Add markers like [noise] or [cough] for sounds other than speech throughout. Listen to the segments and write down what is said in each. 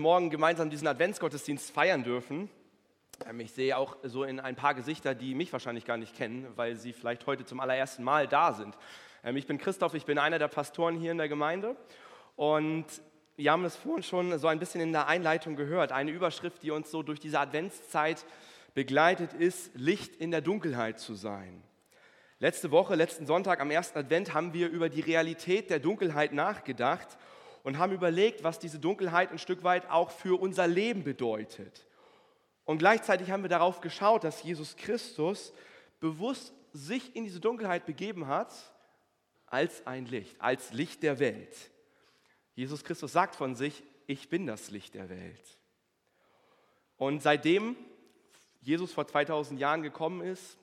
morgen gemeinsam diesen Adventsgottesdienst feiern dürfen. Ähm, ich sehe auch so in ein paar Gesichter, die mich wahrscheinlich gar nicht kennen, weil sie vielleicht heute zum allerersten Mal da sind. Ähm, ich bin Christoph, ich bin einer der Pastoren hier in der Gemeinde und wir haben das vorhin schon so ein bisschen in der Einleitung gehört. Eine Überschrift, die uns so durch diese Adventszeit begleitet, ist Licht in der Dunkelheit zu sein. Letzte Woche, letzten Sonntag am ersten Advent haben wir über die Realität der Dunkelheit nachgedacht und haben überlegt, was diese Dunkelheit ein Stück weit auch für unser Leben bedeutet. Und gleichzeitig haben wir darauf geschaut, dass Jesus Christus bewusst sich in diese Dunkelheit begeben hat als ein Licht, als Licht der Welt. Jesus Christus sagt von sich, ich bin das Licht der Welt. Und seitdem Jesus vor 2000 Jahren gekommen ist,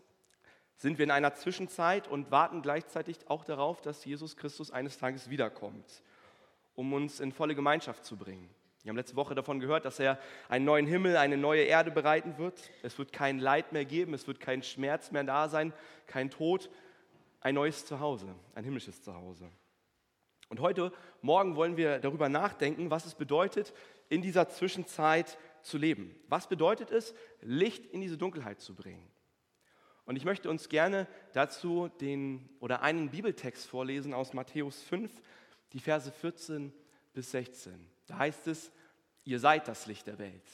sind wir in einer Zwischenzeit und warten gleichzeitig auch darauf, dass Jesus Christus eines Tages wiederkommt um uns in volle Gemeinschaft zu bringen. Wir haben letzte Woche davon gehört, dass er einen neuen Himmel, eine neue Erde bereiten wird. Es wird kein Leid mehr geben, es wird kein Schmerz mehr da sein, kein Tod, ein neues Zuhause, ein himmlisches Zuhause. Und heute Morgen wollen wir darüber nachdenken, was es bedeutet, in dieser Zwischenzeit zu leben. Was bedeutet es, Licht in diese Dunkelheit zu bringen? Und ich möchte uns gerne dazu den oder einen Bibeltext vorlesen aus Matthäus 5, die Verse 14 bis 16. Da heißt es, ihr seid das Licht der Welt.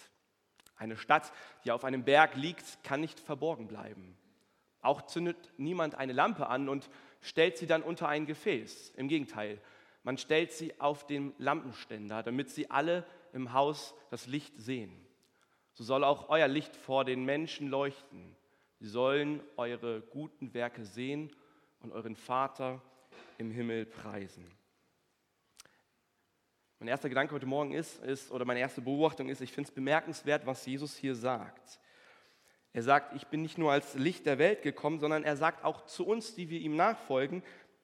Eine Stadt, die auf einem Berg liegt, kann nicht verborgen bleiben. Auch zündet niemand eine Lampe an und stellt sie dann unter ein Gefäß. Im Gegenteil, man stellt sie auf den Lampenständer, damit sie alle im Haus das Licht sehen. So soll auch euer Licht vor den Menschen leuchten. Sie sollen eure guten Werke sehen und euren Vater im Himmel preisen. Mein erster Gedanke heute Morgen ist, ist oder meine erste Beobachtung ist, ich finde es bemerkenswert, was Jesus hier sagt. Er sagt, ich bin nicht nur als Licht der Welt gekommen, sondern er sagt auch zu uns, die wir ihm nachfolgen,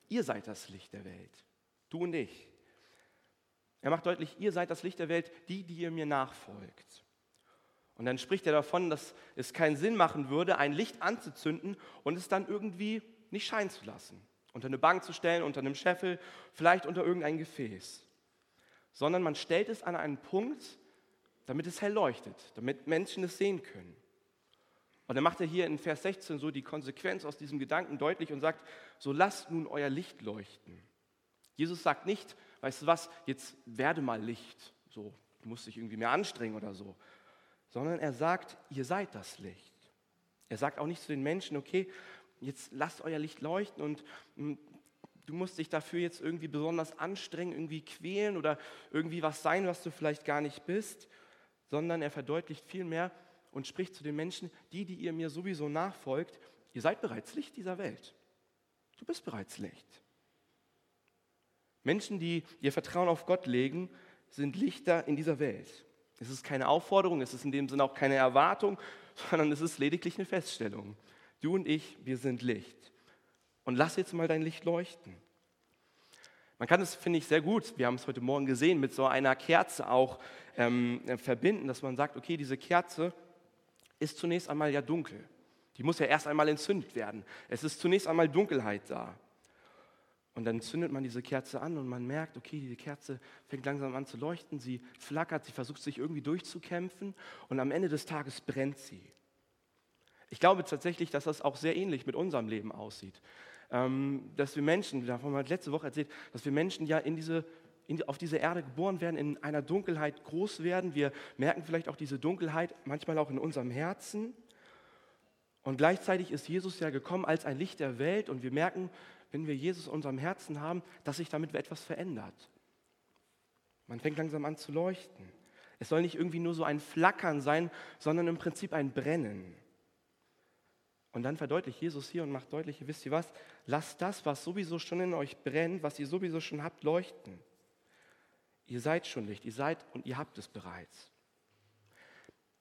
ihr seid das Licht der Welt. Du und ich. Er macht deutlich, ihr seid das Licht der Welt, die, die ihr mir nachfolgt. Und dann spricht er davon, dass es keinen Sinn machen würde, ein Licht anzuzünden und es dann irgendwie nicht scheinen zu lassen. Unter eine Bank zu stellen, unter einem Scheffel, vielleicht unter irgendein Gefäß sondern man stellt es an einen Punkt, damit es hell leuchtet, damit Menschen es sehen können. Und dann macht er hier in Vers 16 so die Konsequenz aus diesem Gedanken deutlich und sagt, so lasst nun euer Licht leuchten. Jesus sagt nicht, weißt du was, jetzt werde mal Licht, so, du musst dich irgendwie mehr anstrengen oder so, sondern er sagt, ihr seid das Licht. Er sagt auch nicht zu den Menschen, okay, jetzt lasst euer Licht leuchten und hm, du musst dich dafür jetzt irgendwie besonders anstrengen, irgendwie quälen oder irgendwie was sein, was du vielleicht gar nicht bist, sondern er verdeutlicht vielmehr und spricht zu den Menschen, die, die ihr mir sowieso nachfolgt, ihr seid bereits Licht dieser Welt. Du bist bereits Licht. Menschen, die ihr Vertrauen auf Gott legen, sind Lichter in dieser Welt. Es ist keine Aufforderung, es ist in dem Sinne auch keine Erwartung, [laughs] sondern es ist lediglich eine Feststellung. Du und ich, wir sind Licht und lass jetzt mal dein Licht leuchten. Man kann es, finde ich, sehr gut, wir haben es heute Morgen gesehen, mit so einer Kerze auch ähm, verbinden, dass man sagt, okay, diese Kerze ist zunächst einmal ja dunkel. Die muss ja erst einmal entzündet werden. Es ist zunächst einmal Dunkelheit da. Und dann zündet man diese Kerze an und man merkt, okay, diese Kerze fängt langsam an zu leuchten, sie flackert, sie versucht sich irgendwie durchzukämpfen und am Ende des Tages brennt sie. Ich glaube tatsächlich, dass das auch sehr ähnlich mit unserem Leben aussieht. Ähm, dass wir Menschen, davon haben wir letzte Woche erzählt, dass wir Menschen ja in diese, in, auf diese Erde geboren werden, in einer Dunkelheit groß werden. Wir merken vielleicht auch diese Dunkelheit manchmal auch in unserem Herzen. Und gleichzeitig ist Jesus ja gekommen als ein Licht der Welt und wir merken, wenn wir Jesus in unserem Herzen haben, dass sich damit etwas verändert. Man fängt langsam an zu leuchten. Es soll nicht irgendwie nur so ein Flackern sein, sondern im Prinzip ein Brennen. Und dann verdeutlicht Jesus hier und macht deutlich, wisst ihr was, lasst das, was sowieso schon in euch brennt, was ihr sowieso schon habt, leuchten. Ihr seid schon Licht, ihr seid und ihr habt es bereits.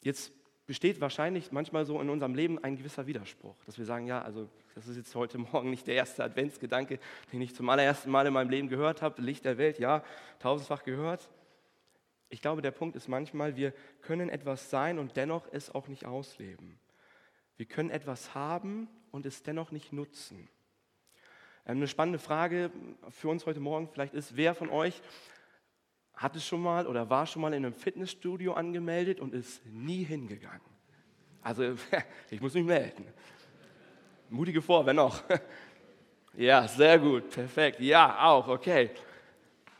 Jetzt besteht wahrscheinlich manchmal so in unserem Leben ein gewisser Widerspruch, dass wir sagen, ja, also das ist jetzt heute Morgen nicht der erste Adventsgedanke, den ich zum allerersten Mal in meinem Leben gehört habe, Licht der Welt, ja, tausendfach gehört. Ich glaube, der Punkt ist manchmal, wir können etwas sein und dennoch es auch nicht ausleben. Wir können etwas haben und es dennoch nicht nutzen. Ähm, eine spannende Frage für uns heute Morgen vielleicht ist, wer von euch hatte schon mal oder war schon mal in einem Fitnessstudio angemeldet und ist nie hingegangen. Also [laughs] ich muss mich melden. Mutige vor, wer noch? [laughs] Ja, sehr gut, perfekt. Ja, auch, okay.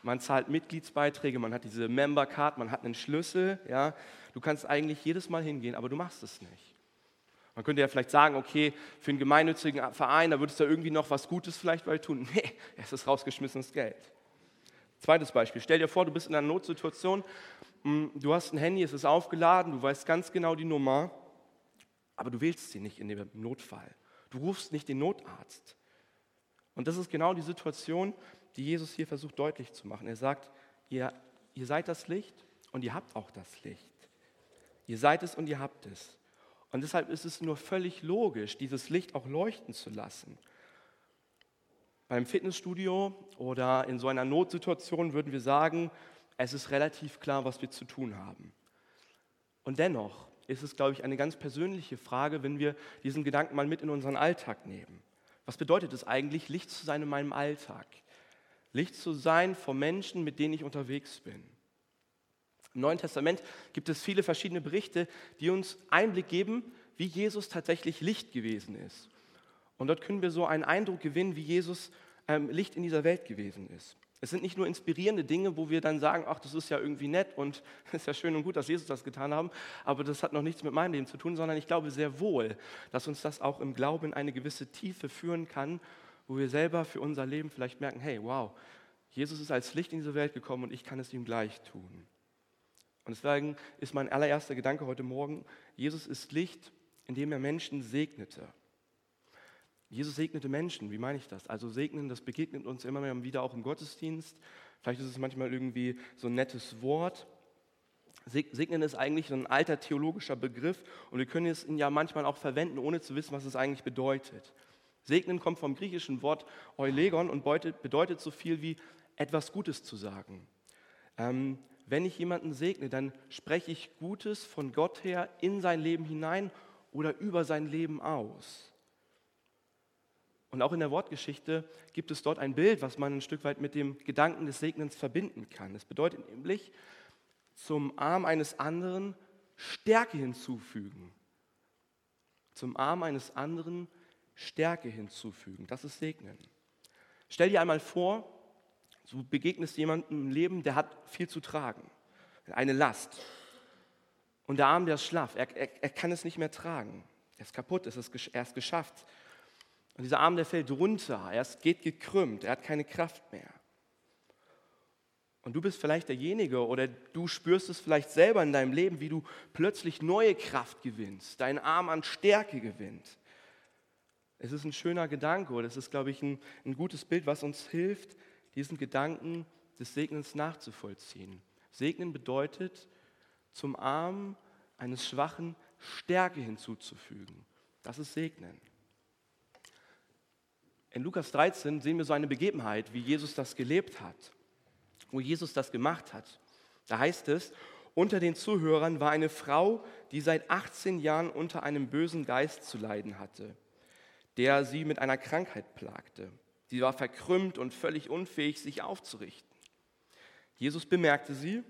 Man zahlt Mitgliedsbeiträge, man hat diese Member Card, man hat einen Schlüssel. Ja. Du kannst eigentlich jedes Mal hingehen, aber du machst es nicht. Man könnte ja vielleicht sagen, okay, für einen gemeinnützigen Verein, da würdest du irgendwie noch was Gutes vielleicht mal tun. [laughs] Nee, es ist rausgeschmissenes Geld. Zweites Beispiel. Stell dir vor, du bist in einer Notsituation, hm, du hast ein Handy, es ist aufgeladen, du weißt ganz genau die Nummer, aber du wählst sie nicht in dem Notfall. Du rufst nicht den Notarzt. Und das ist genau die Situation, die Jesus hier versucht deutlich zu machen. Er sagt, ihr, ihr seid das Licht und ihr habt auch das Licht. Ihr seid es und ihr habt es. Und deshalb ist es nur völlig logisch, dieses Licht auch leuchten zu lassen. Beim Fitnessstudio oder in so einer Notsituation würden wir sagen, es ist relativ klar, was wir zu tun haben. Und dennoch ist es, glaube ich, eine ganz persönliche Frage, wenn wir diesen Gedanken mal mit in unseren Alltag nehmen. Was bedeutet es eigentlich, Licht zu sein in meinem Alltag? Licht zu sein vor Menschen, mit denen ich unterwegs bin. Im Neuen Testament gibt es viele verschiedene Berichte, die uns Einblick geben, wie Jesus tatsächlich Licht gewesen ist. Und dort können wir so einen Eindruck gewinnen, wie Jesus ähm, Licht in dieser Welt gewesen ist. Es sind nicht nur inspirierende Dinge, wo wir dann sagen, ach, das ist ja irgendwie nett und es [laughs] ist ja schön und gut, dass Jesus das getan haben, aber das hat noch nichts mit meinem Leben zu tun, sondern ich glaube sehr wohl, dass uns das auch im Glauben in eine gewisse Tiefe führen kann, wo wir selber für unser Leben vielleicht merken, hey, wow, Jesus ist als Licht in diese Welt gekommen und ich kann es ihm gleich tun. Und deswegen ist mein allererster Gedanke heute Morgen, Jesus ist Licht, indem er Menschen segnete. Jesus segnete Menschen, wie meine ich das? Also segnen, das begegnet uns immer wieder auch im Gottesdienst. Vielleicht ist es manchmal irgendwie so ein nettes Wort. Segnen ist eigentlich so ein alter theologischer Begriff und wir können es ja manchmal auch verwenden, ohne zu wissen, was es eigentlich bedeutet. Segnen kommt vom griechischen Wort eulegon und bedeutet so viel wie etwas Gutes zu sagen. Ähm, wenn ich jemanden segne, dann spreche ich Gutes von Gott her in sein Leben hinein oder über sein Leben aus. Und auch in der Wortgeschichte gibt es dort ein Bild, was man ein Stück weit mit dem Gedanken des Segnens verbinden kann. Es bedeutet nämlich, zum Arm eines anderen Stärke hinzufügen. Zum Arm eines anderen Stärke hinzufügen. Das ist Segnen. Stell dir einmal vor, du begegnest jemandem im Leben, der hat viel zu tragen, eine Last. Und der Arm, der ist schlaff, er, er, er kann es nicht mehr tragen. Er ist kaputt, es ist, er ist geschafft. Und dieser Arm, der fällt runter, er geht gekrümmt, er hat keine Kraft mehr. Und du bist vielleicht derjenige oder du spürst es vielleicht selber in deinem Leben, wie du plötzlich neue Kraft gewinnst, dein Arm an Stärke gewinnt. Es ist ein schöner Gedanke oder es ist, glaube ich, ein, ein gutes Bild, was uns hilft, diesen Gedanken des Segnens nachzuvollziehen. Segnen bedeutet, zum Arm eines Schwachen Stärke hinzuzufügen. Das ist Segnen. In Lukas 13 sehen wir so eine Begebenheit, wie Jesus das gelebt hat, wo Jesus das gemacht hat. Da heißt es, unter den Zuhörern war eine Frau, die seit 18 Jahren unter einem bösen Geist zu leiden hatte, der sie mit einer Krankheit plagte. Sie war verkrümmt und völlig unfähig, sich aufzurichten. Jesus bemerkte sie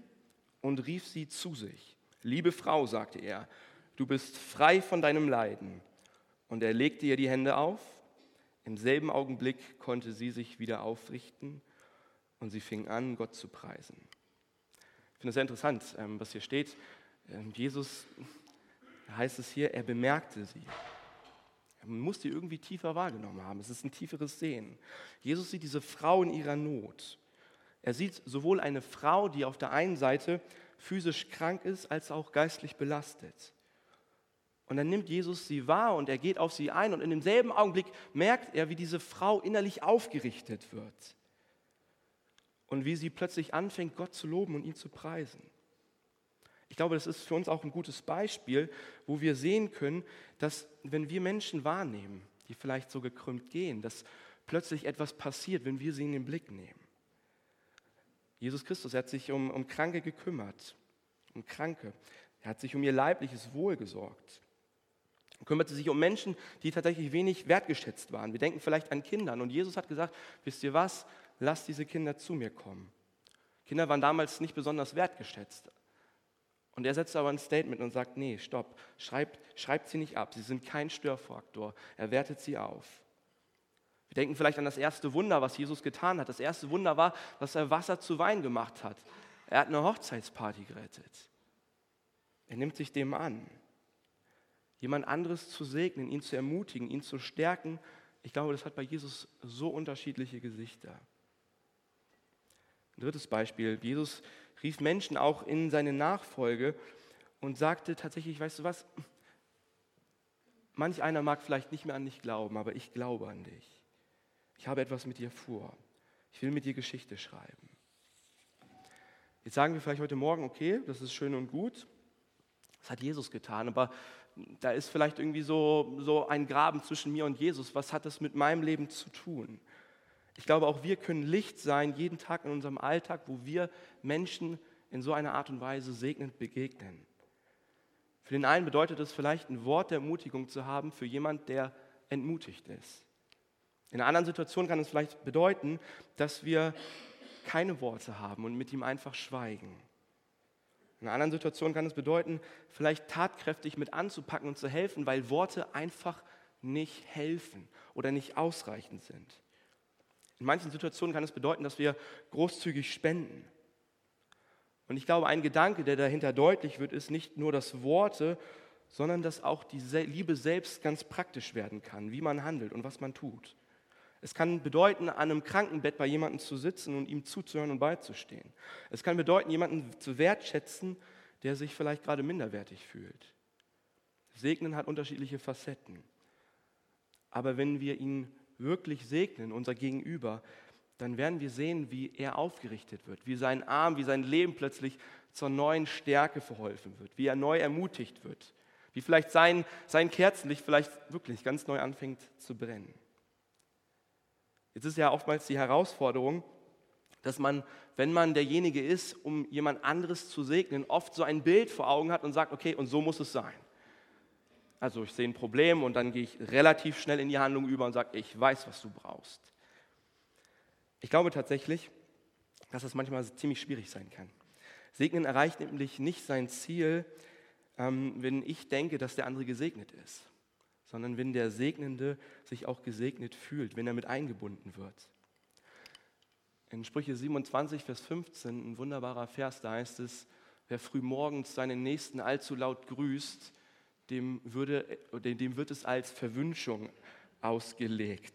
und rief sie zu sich. Liebe Frau, sagte er, du bist frei von deinem Leiden. Und er legte ihr die Hände auf im selben Augenblick konnte sie sich wieder aufrichten und sie fing an, Gott zu preisen. Ich finde es sehr interessant, ähm, was hier steht. Ähm, Jesus, heißt es hier, er bemerkte sie. Man muss die irgendwie tiefer wahrgenommen haben. Es ist ein tieferes Sehen. Jesus sieht diese Frau in ihrer Not. Er sieht sowohl eine Frau, die auf der einen Seite physisch krank ist, als auch geistlich belastet. Und dann nimmt Jesus sie wahr und er geht auf sie ein und in demselben Augenblick merkt er, wie diese Frau innerlich aufgerichtet wird und wie sie plötzlich anfängt, Gott zu loben und ihn zu preisen. Ich glaube, das ist für uns auch ein gutes Beispiel, wo wir sehen können, dass wenn wir Menschen wahrnehmen, die vielleicht so gekrümmt gehen, dass plötzlich etwas passiert, wenn wir sie in den Blick nehmen. Jesus Christus er hat sich um, um Kranke gekümmert, um Kranke. Er hat sich um ihr leibliches Wohl gesorgt kümmerte sich um Menschen, die tatsächlich wenig wertgeschätzt waren. Wir denken vielleicht an Kindern. Und Jesus hat gesagt, wisst ihr was, lasst diese Kinder zu mir kommen. Kinder waren damals nicht besonders wertgeschätzt. Und er setzt aber ein Statement und sagt, nee, stopp, schreibt, schreibt sie nicht ab, sie sind kein Störfaktor, er wertet sie auf. Wir denken vielleicht an das erste Wunder, was Jesus getan hat. Das erste Wunder war, dass er Wasser zu Wein gemacht hat. Er hat eine Hochzeitsparty gerettet. Er nimmt sich dem an. Jemand anderes zu segnen, ihn zu ermutigen, ihn zu stärken, ich glaube, das hat bei Jesus so unterschiedliche Gesichter. Ein drittes Beispiel. Jesus rief Menschen auch in seine Nachfolge und sagte tatsächlich, weißt du was, manch einer mag vielleicht nicht mehr an dich glauben, aber ich glaube an dich. Ich habe etwas mit dir vor. Ich will mit dir Geschichte schreiben. Jetzt sagen wir vielleicht heute Morgen, okay, das ist schön und gut. Das hat Jesus getan, aber da ist vielleicht irgendwie so, so ein Graben zwischen mir und Jesus. Was hat das mit meinem Leben zu tun? Ich glaube, auch wir können Licht sein, jeden Tag in unserem Alltag, wo wir Menschen in so einer Art und Weise segnend begegnen. Für den einen bedeutet es vielleicht, ein Wort der Ermutigung zu haben für jemand, der entmutigt ist. In einer anderen Situation kann es vielleicht bedeuten, dass wir keine Worte haben und mit ihm einfach schweigen. In einer anderen Situation kann es bedeuten, vielleicht tatkräftig mit anzupacken und zu helfen, weil Worte einfach nicht helfen oder nicht ausreichend sind. In manchen Situationen kann es bedeuten, dass wir großzügig spenden. Und ich glaube, ein Gedanke, der dahinter deutlich wird, ist nicht nur, dass Worte, sondern dass auch die Liebe selbst ganz praktisch werden kann, wie man handelt und was man tut. Es kann bedeuten, an einem Krankenbett bei jemandem zu sitzen und ihm zuzuhören und beizustehen. Es kann bedeuten, jemanden zu wertschätzen, der sich vielleicht gerade minderwertig fühlt. Segnen hat unterschiedliche Facetten. Aber wenn wir ihn wirklich segnen, unser Gegenüber, dann werden wir sehen, wie er aufgerichtet wird, wie sein Arm, wie sein Leben plötzlich zur neuen Stärke verholfen wird, wie er neu ermutigt wird, wie vielleicht sein, sein Kerzenlicht vielleicht wirklich ganz neu anfängt zu brennen. Jetzt ist ja oftmals die Herausforderung, dass man, wenn man derjenige ist, um jemand anderes zu segnen, oft so ein Bild vor Augen hat und sagt, okay, und so muss es sein. Also ich sehe ein Problem und dann gehe ich relativ schnell in die Handlung über und sage, ich weiß, was du brauchst. Ich glaube tatsächlich, dass das manchmal ziemlich schwierig sein kann. Segnen erreicht nämlich nicht sein Ziel, ähm, wenn ich denke, dass der andere gesegnet ist, sondern wenn der Segnende sich auch gesegnet fühlt, wenn er mit eingebunden wird. In Sprüche 27, Vers 15, ein wunderbarer Vers, da heißt es, wer früh morgens seinen Nächsten allzu laut grüßt, dem, würde, dem wird es als Verwünschung ausgelegt.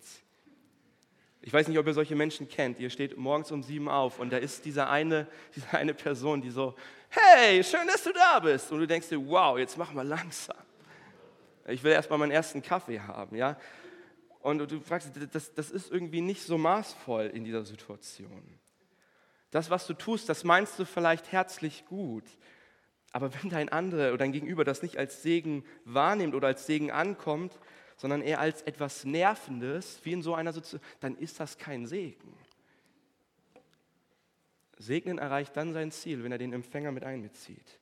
Ich weiß nicht, ob ihr solche Menschen kennt. Ihr steht morgens um sieben auf und da ist diese eine, [laughs] diese eine Person, die so, hey, schön, dass du da bist. Und du denkst dir, wow, jetzt mach mal langsam. Ich will erst mal meinen ersten Kaffee haben, ja. Und du fragst, das, das ist irgendwie nicht so maßvoll in dieser Situation. Das, was du tust, das meinst du vielleicht herzlich gut. Aber wenn dein anderer oder dein Gegenüber das nicht als Segen wahrnimmt oder als Segen ankommt, sondern eher als etwas Nervendes, wie in so einer Situation, dann ist das kein Segen. Segnen erreicht dann sein Ziel, wenn er den Empfänger mit einbezieht.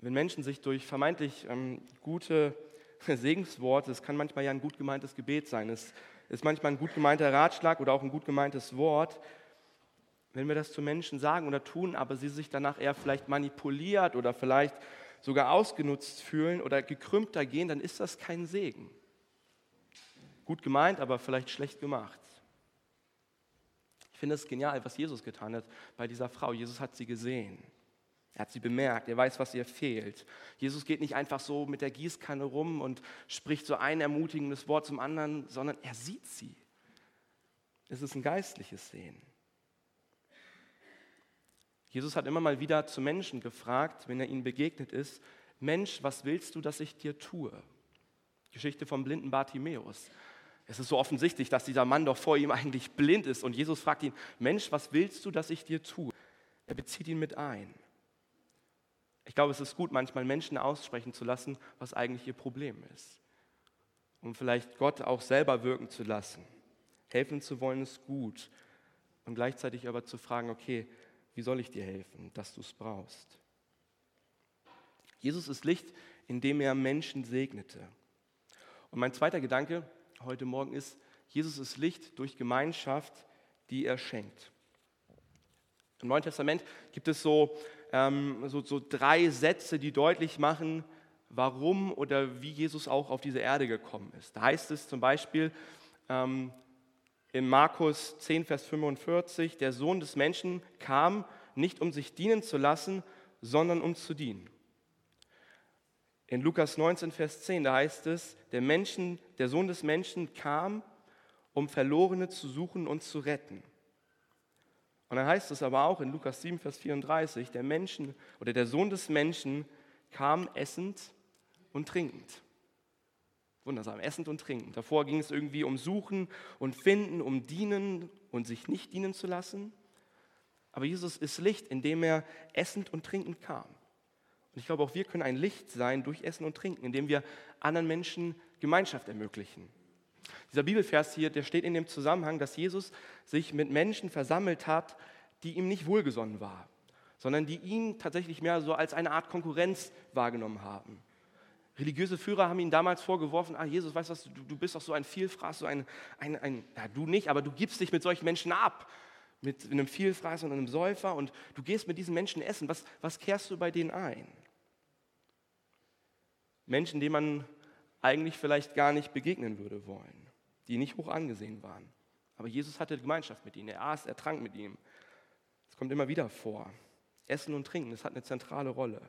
Wenn Menschen sich durch vermeintlich ähm, gute [laughs] Segensworte, es kann manchmal ja ein gut gemeintes Gebet sein, es ist manchmal ein gut gemeinter Ratschlag oder auch ein gut gemeintes Wort, wenn wir das zu Menschen sagen oder tun, aber sie sich danach eher vielleicht manipuliert oder vielleicht sogar ausgenutzt fühlen oder gekrümmter gehen, dann ist das kein Segen. Gut gemeint, aber vielleicht schlecht gemacht. Ich finde es genial, was Jesus getan hat bei dieser Frau. Jesus hat sie gesehen. Er hat sie bemerkt, er weiß, was ihr fehlt. Jesus geht nicht einfach so mit der Gießkanne rum und spricht so ein ermutigendes Wort zum anderen, sondern er sieht sie. Es ist ein geistliches Sehen. Jesus hat immer mal wieder zu Menschen gefragt, wenn er ihnen begegnet ist, Mensch, was willst du, dass ich dir tue? Geschichte vom blinden Bartimäus. Es ist so offensichtlich, dass dieser Mann doch vor ihm eigentlich blind ist. Und Jesus fragt ihn, Mensch, was willst du, dass ich dir tue? Er bezieht ihn mit ein. Ich glaube, es ist gut, manchmal Menschen aussprechen zu lassen, was eigentlich ihr Problem ist. Um vielleicht Gott auch selber wirken zu lassen. Helfen zu wollen ist gut. Und gleichzeitig aber zu fragen, okay, wie soll ich dir helfen, dass du es brauchst? Jesus ist Licht, indem er Menschen segnete. Und mein zweiter Gedanke heute Morgen ist, Jesus ist Licht durch Gemeinschaft, die er schenkt. Im Neuen Testament gibt es so, ähm, so, so drei Sätze, die deutlich machen, warum oder wie Jesus auch auf diese Erde gekommen ist. Da heißt es zum Beispiel ähm, in Markus 10, Vers 45, der Sohn des Menschen kam nicht um sich dienen zu lassen, sondern um zu dienen. In Lukas 19, Vers 10, da heißt es, der, Menschen, der Sohn des Menschen kam, um Verlorene zu suchen und zu retten. Und dann heißt es aber auch in Lukas 7, Vers 34, der Menschen oder der Sohn des Menschen kam essend und trinkend. Wundersam, essend und trinkend. Davor ging es irgendwie um Suchen und Finden, um Dienen und sich nicht dienen zu lassen. Aber Jesus ist Licht, indem er essend und trinkend kam. Und ich glaube, auch wir können ein Licht sein durch Essen und Trinken, indem wir anderen Menschen Gemeinschaft ermöglichen. Dieser Bibelvers hier, der steht in dem Zusammenhang, dass Jesus sich mit Menschen versammelt hat, die ihm nicht wohlgesonnen waren, sondern die ihn tatsächlich mehr so als eine Art Konkurrenz wahrgenommen haben. Religiöse Führer haben ihn damals vorgeworfen, ah Jesus, weißt du, du bist doch so ein Vielfraß, so ein, ein, ein ja, du nicht, aber du gibst dich mit solchen Menschen ab mit einem Vielfraß und einem Säufer und du gehst mit diesen Menschen essen. Was, was kehrst du bei denen ein? Menschen, denen man eigentlich vielleicht gar nicht begegnen würde wollen, die nicht hoch angesehen waren. Aber Jesus hatte Gemeinschaft mit ihnen. Er aß, er trank mit ihm. Das kommt immer wieder vor. Essen und Trinken, das hat eine zentrale Rolle.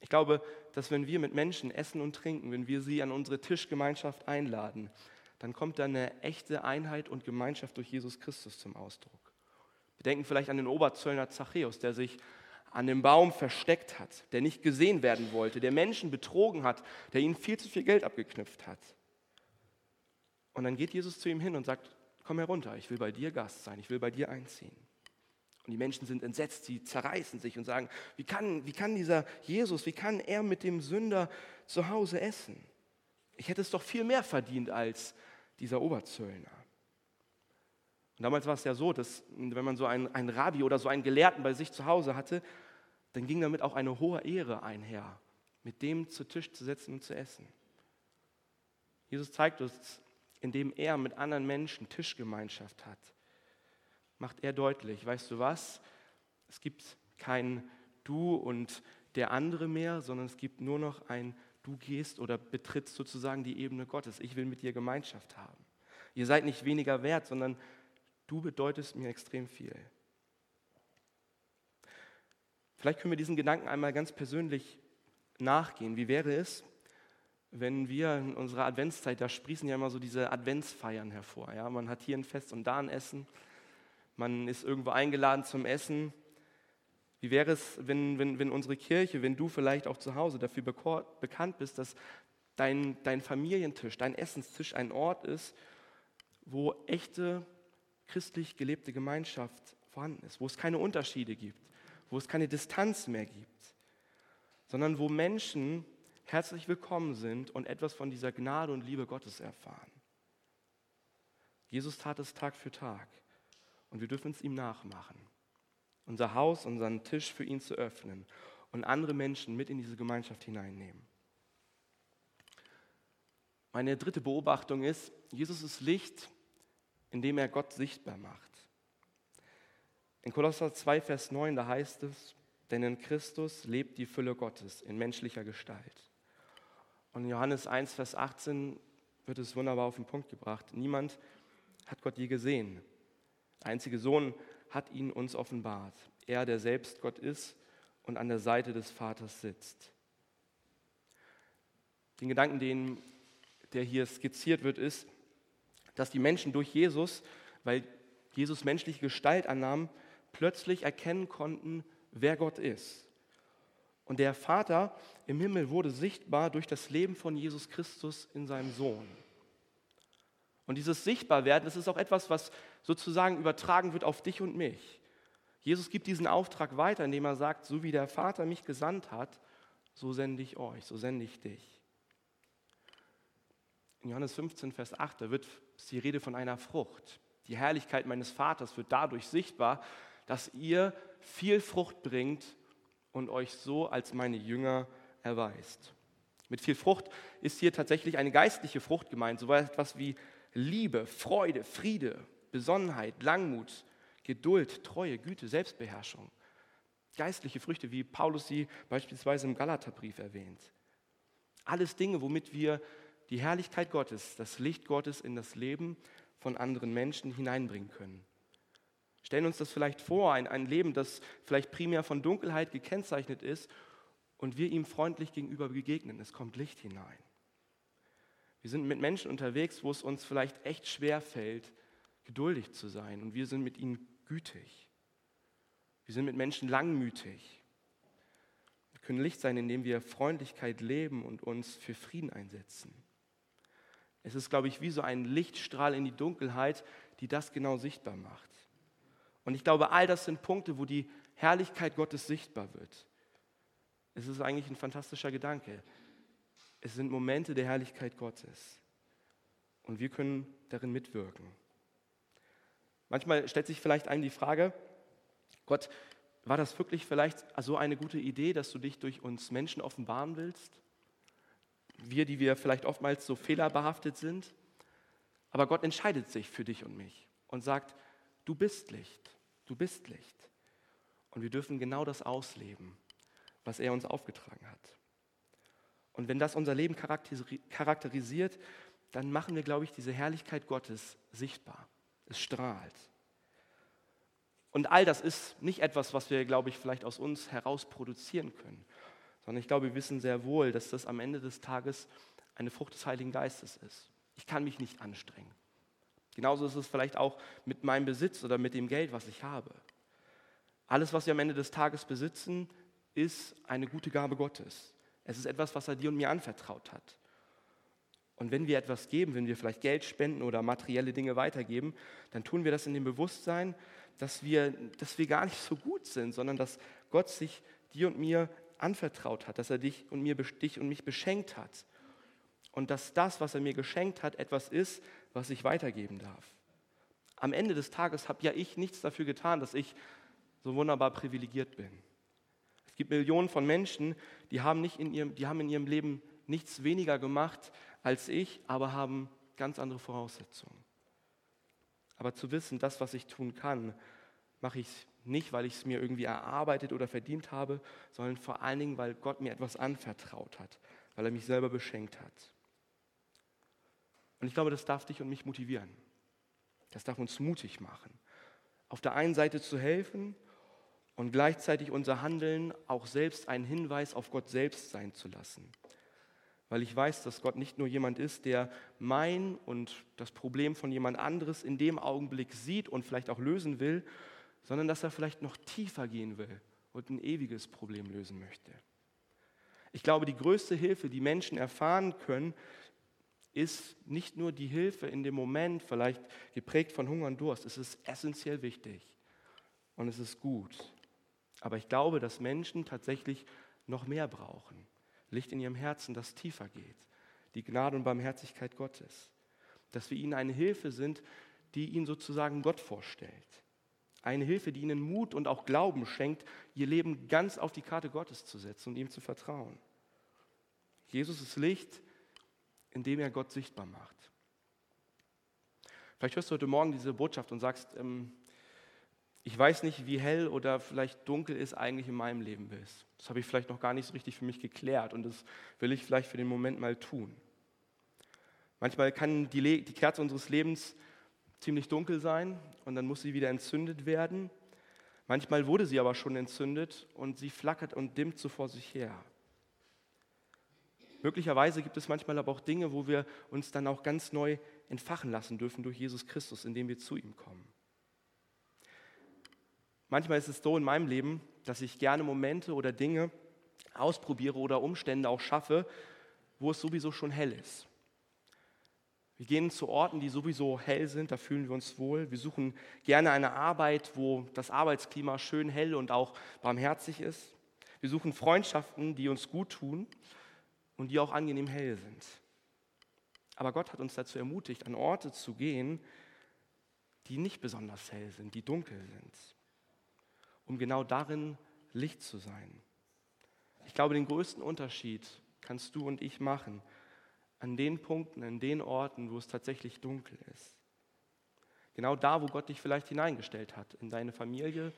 Ich glaube, dass wenn wir mit Menschen essen und trinken, wenn wir sie an unsere Tischgemeinschaft einladen, dann kommt da eine echte Einheit und Gemeinschaft durch Jesus Christus zum Ausdruck. Wir denken vielleicht an den Oberzöllner Zachäus, der sich an dem Baum versteckt hat, der nicht gesehen werden wollte, der Menschen betrogen hat, der ihnen viel zu viel Geld abgeknüpft hat. Und dann geht Jesus zu ihm hin und sagt, komm herunter, ich will bei dir Gast sein, ich will bei dir einziehen. Und die Menschen sind entsetzt, sie zerreißen sich und sagen, wie kann, wie kann dieser Jesus, wie kann er mit dem Sünder zu Hause essen? Ich hätte es doch viel mehr verdient als dieser Oberzöllner. Und damals war es ja so, dass wenn man so einen, einen Rabbi oder so einen Gelehrten bei sich zu Hause hatte, dann ging damit auch eine hohe Ehre einher, mit dem zu Tisch zu setzen und zu essen. Jesus zeigt uns, indem er mit anderen Menschen Tischgemeinschaft hat, macht er deutlich, weißt du was, es gibt kein Du und der andere mehr, sondern es gibt nur noch ein Du gehst oder betrittst sozusagen die Ebene Gottes. Ich will mit dir Gemeinschaft haben. Ihr seid nicht weniger wert, sondern du bedeutest mir extrem viel. Vielleicht können wir diesen Gedanken einmal ganz persönlich nachgehen. Wie wäre es, wenn wir in unserer Adventszeit, da sprießen ja immer so diese Adventsfeiern hervor. Ja? Man hat hier ein Fest und da ein Essen. Man ist irgendwo eingeladen zum Essen. Wie wäre es, wenn, wenn, wenn unsere Kirche, wenn du vielleicht auch zu Hause dafür bekannt bist, dass dein, dein Familientisch, dein Essenstisch ein Ort ist, wo echte christlich gelebte Gemeinschaft vorhanden ist, wo es keine Unterschiede gibt, wo es keine Distanz mehr gibt, sondern wo Menschen herzlich willkommen sind und etwas von dieser Gnade und Liebe Gottes erfahren. Jesus tat es Tag für Tag und wir dürfen es ihm nachmachen unser Haus, unseren Tisch für ihn zu öffnen und andere Menschen mit in diese Gemeinschaft hineinnehmen. Meine dritte Beobachtung ist, Jesus ist Licht, indem er Gott sichtbar macht. In Kolosser 2, Vers 9, da heißt es, denn in Christus lebt die Fülle Gottes in menschlicher Gestalt. Und in Johannes 1, Vers 18 wird es wunderbar auf den Punkt gebracht. Niemand hat Gott je gesehen. Einzige Sohn hat ihn uns offenbart. Er, der selbst Gott ist und an der Seite des Vaters sitzt. Den Gedanken, den, der hier skizziert wird, ist, dass die Menschen durch Jesus, weil Jesus menschliche Gestalt annahm, plötzlich erkennen konnten, wer Gott ist. Und der Vater im Himmel wurde sichtbar durch das Leben von Jesus Christus in seinem Sohn. Und dieses Sichtbarwerden, das ist auch etwas, was sozusagen übertragen wird auf dich und mich. Jesus gibt diesen Auftrag weiter, indem er sagt, so wie der Vater mich gesandt hat, so sende ich euch, so sende ich dich. In Johannes 15, Vers 8, da wird die Rede von einer Frucht. Die Herrlichkeit meines Vaters wird dadurch sichtbar, dass ihr viel Frucht bringt und euch so als meine Jünger erweist. Mit viel Frucht ist hier tatsächlich eine geistliche Frucht gemeint, so etwas wie Liebe, Freude, Friede, Besonnenheit, Langmut, Geduld, Treue, Güte, Selbstbeherrschung. Geistliche Früchte, wie Paulus sie beispielsweise im Galaterbrief erwähnt. Alles Dinge, womit wir die Herrlichkeit Gottes, das Licht Gottes in das Leben von anderen Menschen hineinbringen können. Stellen uns das vielleicht vor, ein, ein Leben, das vielleicht primär von Dunkelheit gekennzeichnet ist und wir ihm freundlich gegenüber begegnen. Es kommt Licht hinein. Wir sind mit Menschen unterwegs, wo es uns vielleicht echt schwer fällt, geduldig zu sein und wir sind mit ihnen gütig. Wir sind mit Menschen langmütig. Wir können Licht sein, indem wir Freundlichkeit leben und uns für Frieden einsetzen. Es ist, glaube ich, wie so ein Lichtstrahl in die Dunkelheit, die das genau sichtbar macht. Und ich glaube, all das sind Punkte, wo die Herrlichkeit Gottes sichtbar wird. Es ist eigentlich ein fantastischer Gedanke. Es sind Momente der Herrlichkeit Gottes. Und wir können darin mitwirken. Manchmal stellt sich vielleicht einem die Frage, Gott, war das wirklich vielleicht so eine gute Idee, dass du dich durch uns Menschen offenbaren willst? Wir, die wir vielleicht oftmals so fehlerbehaftet sind. Aber Gott entscheidet sich für dich und mich und sagt, du bist Licht, du bist Licht. Und wir dürfen genau das ausleben, was er uns aufgetragen hat. Und wenn das unser Leben charakterisiert, dann machen wir, glaube ich, diese Herrlichkeit Gottes sichtbar. Es strahlt. Und all das ist nicht etwas, was wir, glaube ich, vielleicht aus uns heraus produzieren können, sondern ich glaube, wir wissen sehr wohl, dass das am Ende des Tages eine Frucht des Heiligen Geistes ist. Ich kann mich nicht anstrengen. Genauso ist es vielleicht auch mit meinem Besitz oder mit dem Geld, was ich habe. Alles, was wir am Ende des Tages besitzen, ist eine gute Gabe Gottes. Es ist etwas, was er dir und mir anvertraut hat. Und wenn wir etwas geben, wenn wir vielleicht Geld spenden oder materielle Dinge weitergeben, dann tun wir das in dem Bewusstsein, dass wir, dass wir gar nicht so gut sind, sondern dass Gott sich dir und mir anvertraut hat, dass er dich und, mir, dich und mich beschenkt hat. Und dass das, was er mir geschenkt hat, etwas ist, was ich weitergeben darf. Am Ende des Tages habe ja ich nichts dafür getan, dass ich so wunderbar privilegiert bin. Es gibt Millionen von Menschen, die haben, nicht in ihrem, die haben in ihrem Leben nichts weniger gemacht als ich, aber haben ganz andere Voraussetzungen. Aber zu wissen, das, was ich tun kann, mache ich nicht, weil ich es mir irgendwie erarbeitet oder verdient habe, sondern vor allen Dingen, weil Gott mir etwas anvertraut hat, weil er mich selber beschenkt hat. Und ich glaube, das darf dich und mich motivieren. Das darf uns mutig machen. Auf der einen Seite zu helfen und gleichzeitig unser Handeln auch selbst einen Hinweis auf Gott selbst sein zu lassen weil ich weiß, dass Gott nicht nur jemand ist, der mein und das Problem von jemand anderes in dem Augenblick sieht und vielleicht auch lösen will, sondern dass er vielleicht noch tiefer gehen will und ein ewiges Problem lösen möchte. Ich glaube, die größte Hilfe, die Menschen erfahren können, ist nicht nur die Hilfe in dem Moment, vielleicht geprägt von Hunger und Durst. Es ist essentiell wichtig und es ist gut. Aber ich glaube, dass Menschen tatsächlich noch mehr brauchen. Licht in ihrem Herzen, das tiefer geht. Die Gnade und Barmherzigkeit Gottes. Dass wir ihnen eine Hilfe sind, die ihnen sozusagen Gott vorstellt. Eine Hilfe, die ihnen Mut und auch Glauben schenkt, ihr Leben ganz auf die Karte Gottes zu setzen und ihm zu vertrauen. Jesus ist Licht, indem er Gott sichtbar macht. Vielleicht hörst du heute Morgen diese Botschaft und sagst, ähm, ich weiß nicht, wie hell oder vielleicht dunkel es eigentlich in meinem Leben ist. Das habe ich vielleicht noch gar nicht so richtig für mich geklärt und das will ich vielleicht für den Moment mal tun. Manchmal kann die, Le die Kerze unseres Lebens ziemlich dunkel sein und dann muss sie wieder entzündet werden. Manchmal wurde sie aber schon entzündet und sie flackert und dimmt so vor sich her. Möglicherweise gibt es manchmal aber auch Dinge, wo wir uns dann auch ganz neu entfachen lassen dürfen durch Jesus Christus, indem wir zu ihm kommen. Manchmal ist es so in meinem Leben, dass ich gerne Momente oder Dinge ausprobiere oder Umstände auch schaffe, wo es sowieso schon hell ist. Wir gehen zu Orten, die sowieso hell sind, da fühlen wir uns wohl. Wir suchen gerne eine Arbeit, wo das Arbeitsklima schön hell und auch barmherzig ist. Wir suchen Freundschaften, die uns gut tun und die auch angenehm hell sind. Aber Gott hat uns dazu ermutigt, an Orte zu gehen, die nicht besonders hell sind, die dunkel sind um genau darin Licht zu sein. Ich glaube, den größten Unterschied kannst du und ich machen an den Punkten, an den Orten, wo es tatsächlich dunkel ist. Genau da, wo Gott dich vielleicht hineingestellt hat, in deine Familie,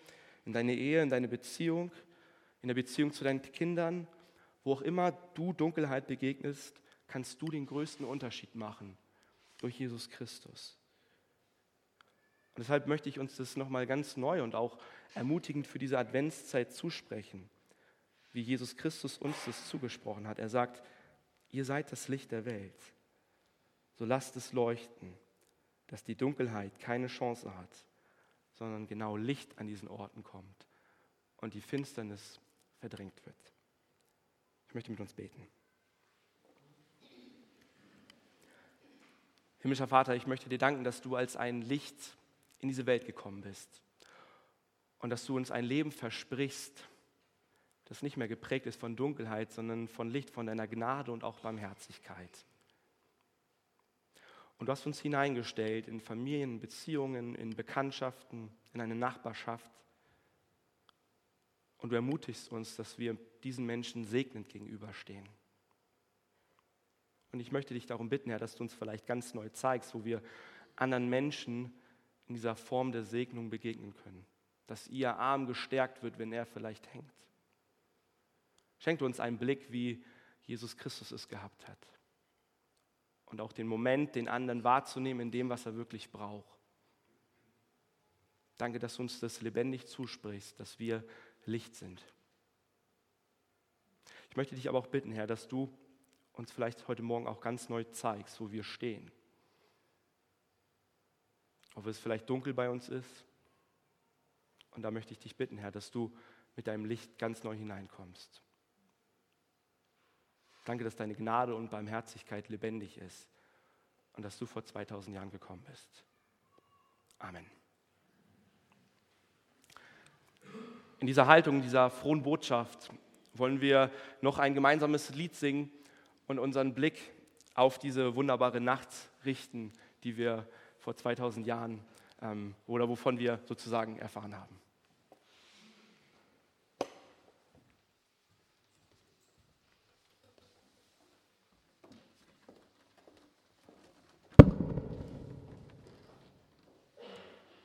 in deine Ehe, in deine Beziehung, in der Beziehung zu deinen Kindern, wo auch immer du Dunkelheit begegnest, kannst du den größten Unterschied machen durch Jesus Christus. Und deshalb möchte ich uns das nochmal ganz neu und auch ermutigend für diese Adventszeit zusprechen, wie Jesus Christus uns das zugesprochen hat. Er sagt, ihr seid das Licht der Welt, so lasst es leuchten, dass die Dunkelheit keine Chance hat, sondern genau Licht an diesen Orten kommt und die Finsternis verdrängt wird. Ich möchte mit uns beten. Himmlischer Vater, ich möchte dir danken, dass du als ein Licht in diese Welt gekommen bist und dass du uns ein Leben versprichst, das nicht mehr geprägt ist von Dunkelheit, sondern von Licht, von deiner Gnade und auch Barmherzigkeit. Und du hast uns hineingestellt in Familien, Beziehungen, in Bekanntschaften, in eine Nachbarschaft. Und du ermutigst uns, dass wir diesen Menschen segnend gegenüberstehen. Und ich möchte dich darum bitten, Herr, dass du uns vielleicht ganz neu zeigst, wo wir anderen Menschen in dieser Form der Segnung begegnen können. Dass ihr Arm gestärkt wird, wenn er vielleicht hängt. Schenkt uns einen Blick, wie Jesus Christus es gehabt hat. Und auch den Moment, den anderen wahrzunehmen in dem, was er wirklich braucht. Danke, dass du uns das lebendig zusprichst, dass wir Licht sind. Ich möchte dich aber auch bitten, Herr, dass du uns vielleicht heute Morgen auch ganz neu zeigst, wo wir stehen. Ob es vielleicht dunkel bei uns ist. Und da möchte ich dich bitten, Herr, dass du mit deinem Licht ganz neu hineinkommst. Danke, dass deine Gnade und Barmherzigkeit lebendig ist und dass du vor 2000 Jahren gekommen bist. Amen. In dieser Haltung, dieser frohen Botschaft wollen wir noch ein gemeinsames Lied singen und unseren Blick auf diese wunderbare Nacht richten, die wir vor 2000 Jahren ähm, oder wovon wir sozusagen erfahren haben.